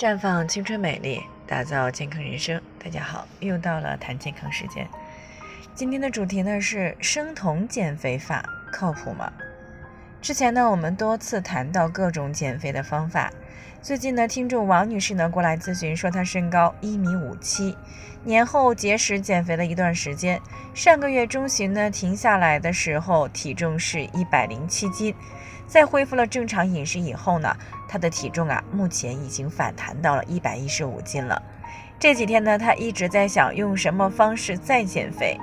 绽放青春美丽，打造健康人生。大家好，又到了谈健康时间。今天的主题呢是生酮减肥法靠谱吗？之前呢我们多次谈到各种减肥的方法。最近呢，听众王女士呢过来咨询说，她身高一米五七，年后节食减肥了一段时间，上个月中旬呢停下来的时候体重是一百零七斤。在恢复了正常饮食以后呢，他的体重啊，目前已经反弹到了一百一十五斤了。这几天呢，他一直在想用什么方式再减肥。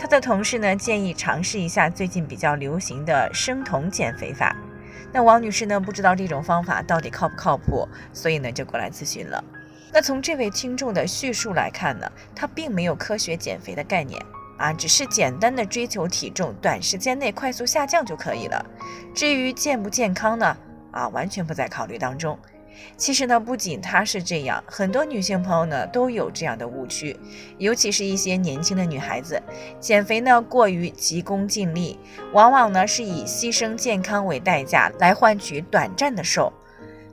他的同事呢建议尝试一下最近比较流行的生酮减肥法。那王女士呢不知道这种方法到底靠不靠谱，所以呢就过来咨询了。那从这位听众的叙述来看呢，他并没有科学减肥的概念。啊，只是简单的追求体重短时间内快速下降就可以了。至于健不健康呢？啊，完全不在考虑当中。其实呢，不仅她是这样，很多女性朋友呢都有这样的误区，尤其是一些年轻的女孩子，减肥呢过于急功近利，往往呢是以牺牲健康为代价来换取短暂的瘦。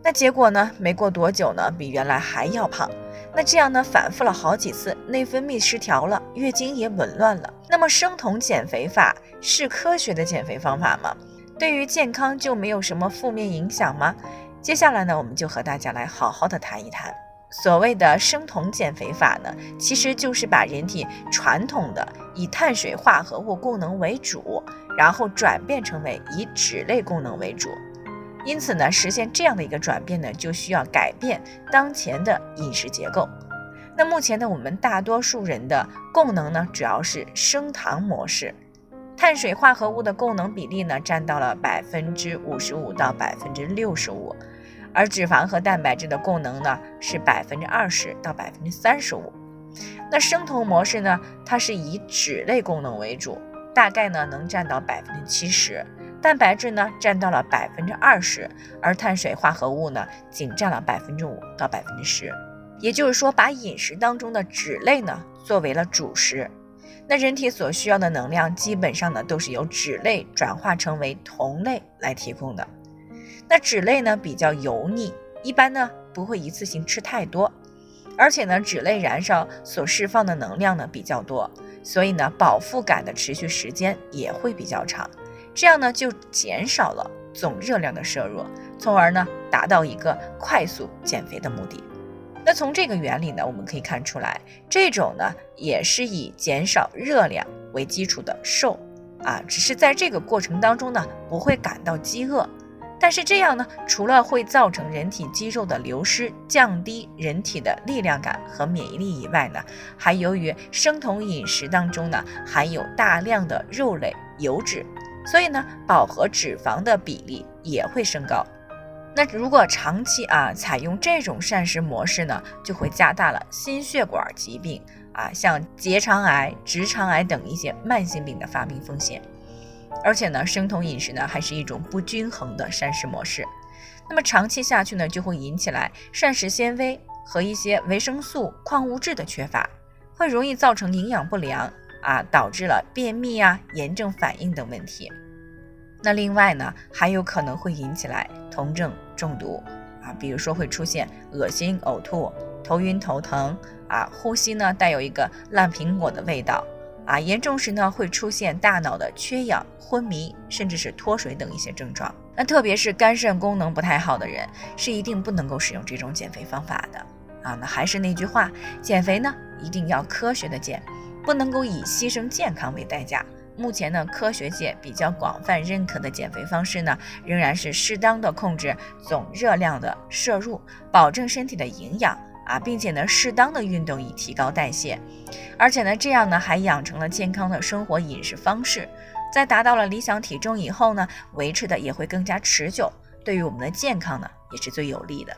那结果呢，没过多久呢，比原来还要胖。那这样呢，反复了好几次，内分泌失调了，月经也紊乱了。那么生酮减肥法是科学的减肥方法吗？对于健康就没有什么负面影响吗？接下来呢，我们就和大家来好好的谈一谈。所谓的生酮减肥法呢，其实就是把人体传统的以碳水化合物功能为主，然后转变成为以脂类功能为主。因此呢，实现这样的一个转变呢，就需要改变当前的饮食结构。那目前呢，我们大多数人的供能呢，主要是升糖模式，碳水化合物的供能比例呢，占到了百分之五十五到百分之六十五，而脂肪和蛋白质的供能呢，是百分之二十到百分之三十五。那生酮模式呢，它是以脂类功能为主，大概呢能占到百分之七十。蛋白质呢占到了百分之二十，而碳水化合物呢仅占了百分之五到百分之十，也就是说，把饮食当中的脂类呢作为了主食。那人体所需要的能量基本上呢都是由脂类转化成为酮类来提供的。那脂类呢比较油腻，一般呢不会一次性吃太多，而且呢脂类燃烧所释放的能量呢比较多，所以呢饱腹感的持续时间也会比较长。这样呢，就减少了总热量的摄入，从而呢，达到一个快速减肥的目的。那从这个原理呢，我们可以看出来，这种呢，也是以减少热量为基础的瘦啊，只是在这个过程当中呢，不会感到饥饿。但是这样呢，除了会造成人体肌肉的流失，降低人体的力量感和免疫力以外呢，还由于生酮饮食当中呢，含有大量的肉类、油脂。所以呢，饱和脂肪的比例也会升高。那如果长期啊采用这种膳食模式呢，就会加大了心血管疾病啊，像结肠癌、直肠癌等一些慢性病的发病风险。而且呢，生酮饮食呢还是一种不均衡的膳食模式。那么长期下去呢，就会引起来膳食纤维和一些维生素、矿物质的缺乏，会容易造成营养不良。啊，导致了便秘啊、炎症反应等问题。那另外呢，还有可能会引起来酮症中毒啊，比如说会出现恶心、呕吐、头晕、头疼啊，呼吸呢带有一个烂苹果的味道啊，严重时呢会出现大脑的缺氧、昏迷，甚至是脱水等一些症状。那特别是肝肾功能不太好的人，是一定不能够使用这种减肥方法的啊。那还是那句话，减肥呢一定要科学的减。不能够以牺牲健康为代价。目前呢，科学界比较广泛认可的减肥方式呢，仍然是适当的控制总热量的摄入，保证身体的营养啊，并且呢，适当的运动以提高代谢。而且呢，这样呢，还养成了健康的生活饮食方式，在达到了理想体重以后呢，维持的也会更加持久，对于我们的健康呢，也是最有利的。